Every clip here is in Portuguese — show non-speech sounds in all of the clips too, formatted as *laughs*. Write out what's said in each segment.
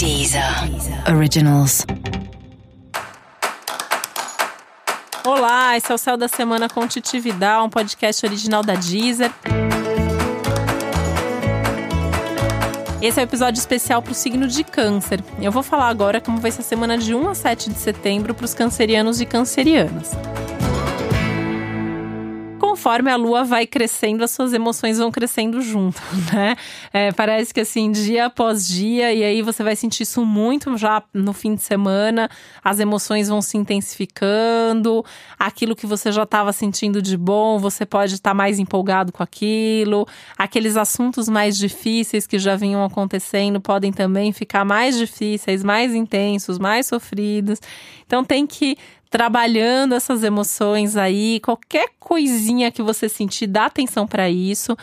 Deezer Originals. Olá, esse é o Céu da Semana com Titividade, um podcast original da Deezer. Esse é o um episódio especial para o signo de Câncer. Eu vou falar agora como vai ser a semana de 1 a 7 de setembro para os cancerianos e cancerianas conforme a lua vai crescendo, as suas emoções vão crescendo junto, *laughs* né? É, parece que assim, dia após dia, e aí você vai sentir isso muito já no fim de semana, as emoções vão se intensificando, aquilo que você já estava sentindo de bom, você pode estar tá mais empolgado com aquilo, aqueles assuntos mais difíceis que já vinham acontecendo podem também ficar mais difíceis, mais intensos, mais sofridos. Então tem que trabalhando essas emoções aí, qualquer coisinha que você sentir, dá atenção para isso.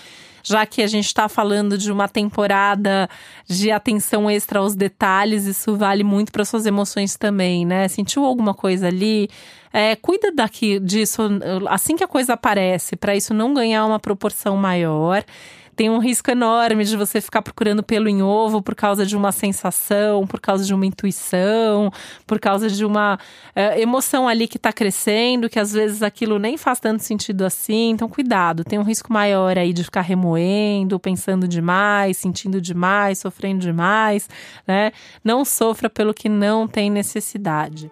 Já que a gente está falando de uma temporada de atenção extra aos detalhes, isso vale muito para suas emoções também, né? Sentiu alguma coisa ali? É, cuida daqui disso assim que a coisa aparece, para isso não ganhar uma proporção maior tem um risco enorme de você ficar procurando pelo em ovo por causa de uma sensação, por causa de uma intuição, por causa de uma é, emoção ali que está crescendo, que às vezes aquilo nem faz tanto sentido assim. Então, cuidado, tem um risco maior aí de ficar remoendo, pensando demais, sentindo demais, sofrendo demais, né? Não sofra pelo que não tem necessidade.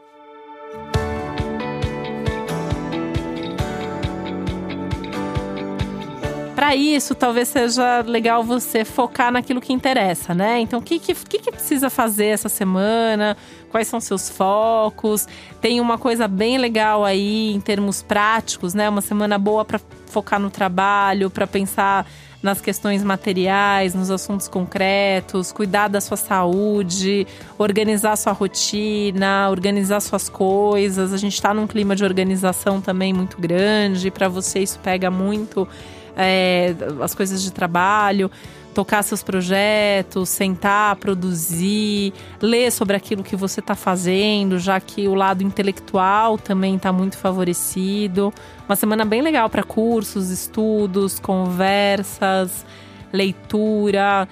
Para isso, talvez seja legal você focar naquilo que interessa, né? Então, o que, que, que precisa fazer essa semana? Quais são seus focos? Tem uma coisa bem legal aí em termos práticos, né? Uma semana boa para focar no trabalho, para pensar nas questões materiais, nos assuntos concretos, cuidar da sua saúde, organizar sua rotina, organizar suas coisas. A gente está num clima de organização também muito grande. Para você isso pega muito é, as coisas de trabalho, tocar seus projetos, sentar, produzir, ler sobre aquilo que você está fazendo, já que o lado intelectual também está muito favorecido. Uma semana bem legal para cursos, estudos, conversas, leitura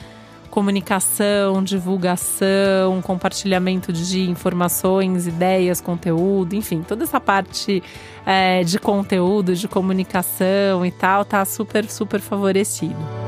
comunicação, divulgação, compartilhamento de informações, ideias, conteúdo, enfim, toda essa parte é, de conteúdo, de comunicação e tal, tá super, super favorecido.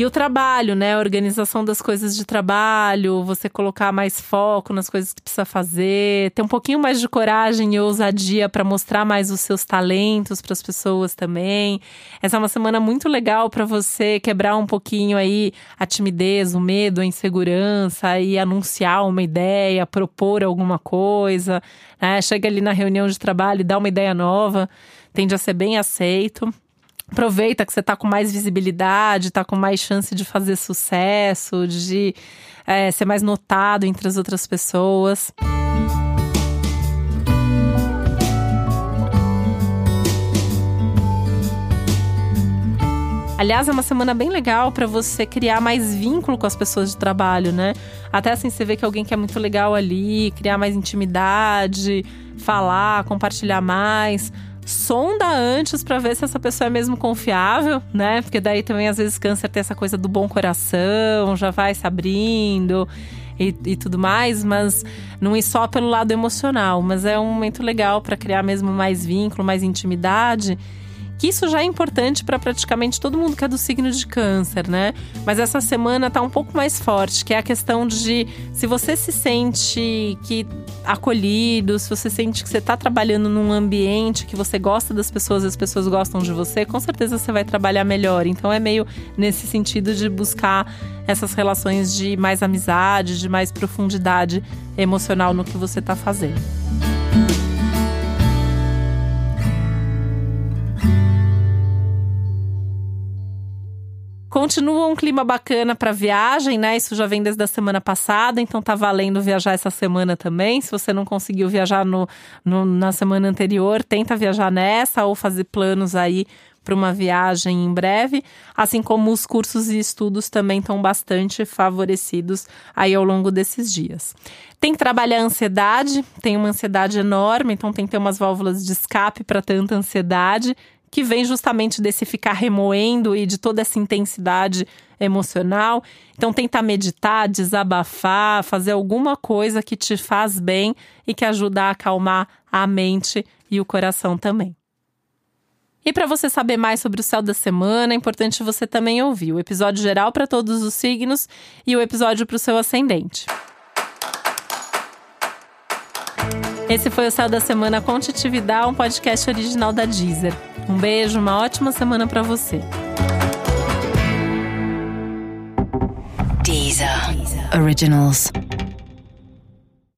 E o trabalho, né? A organização das coisas de trabalho, você colocar mais foco nas coisas que precisa fazer, ter um pouquinho mais de coragem e ousadia para mostrar mais os seus talentos para as pessoas também. Essa é uma semana muito legal para você quebrar um pouquinho aí a timidez, o medo, a insegurança e anunciar uma ideia, propor alguma coisa, né? Chega ali na reunião de trabalho e dá uma ideia nova, tende a ser bem aceito. Aproveita que você está com mais visibilidade, está com mais chance de fazer sucesso, de é, ser mais notado entre as outras pessoas. Aliás, é uma semana bem legal para você criar mais vínculo com as pessoas de trabalho, né? Até assim você vê que alguém que é muito legal ali, criar mais intimidade, falar, compartilhar mais sonda antes para ver se essa pessoa é mesmo confiável, né? Porque daí também às vezes câncer tem essa coisa do bom coração, já vai se abrindo. E, e, tudo mais, mas não é só pelo lado emocional, mas é um momento legal para criar mesmo mais vínculo, mais intimidade que isso já é importante para praticamente todo mundo que é do signo de câncer, né? Mas essa semana tá um pouco mais forte, que é a questão de se você se sente que acolhido, se você sente que você está trabalhando num ambiente que você gosta das pessoas, as pessoas gostam de você, com certeza você vai trabalhar melhor. Então é meio nesse sentido de buscar essas relações de mais amizade, de mais profundidade emocional no que você está fazendo. Continua um clima bacana para viagem, né? Isso já vem desde a semana passada, então tá valendo viajar essa semana também. Se você não conseguiu viajar no, no, na semana anterior, tenta viajar nessa ou fazer planos aí para uma viagem em breve, assim como os cursos e estudos também estão bastante favorecidos aí ao longo desses dias. Tem que trabalhar a ansiedade, tem uma ansiedade enorme, então tem que ter umas válvulas de escape para tanta ansiedade que vem justamente desse ficar remoendo e de toda essa intensidade emocional. Então, tentar meditar, desabafar, fazer alguma coisa que te faz bem e que ajuda a acalmar a mente e o coração também. E para você saber mais sobre o céu da semana, é importante você também ouvir o episódio geral para todos os signos e o episódio para o seu ascendente. Esse foi o Céu da Semana com Titividade, um podcast original da Deezer. Um beijo, uma ótima semana para você. Deezer. Originals.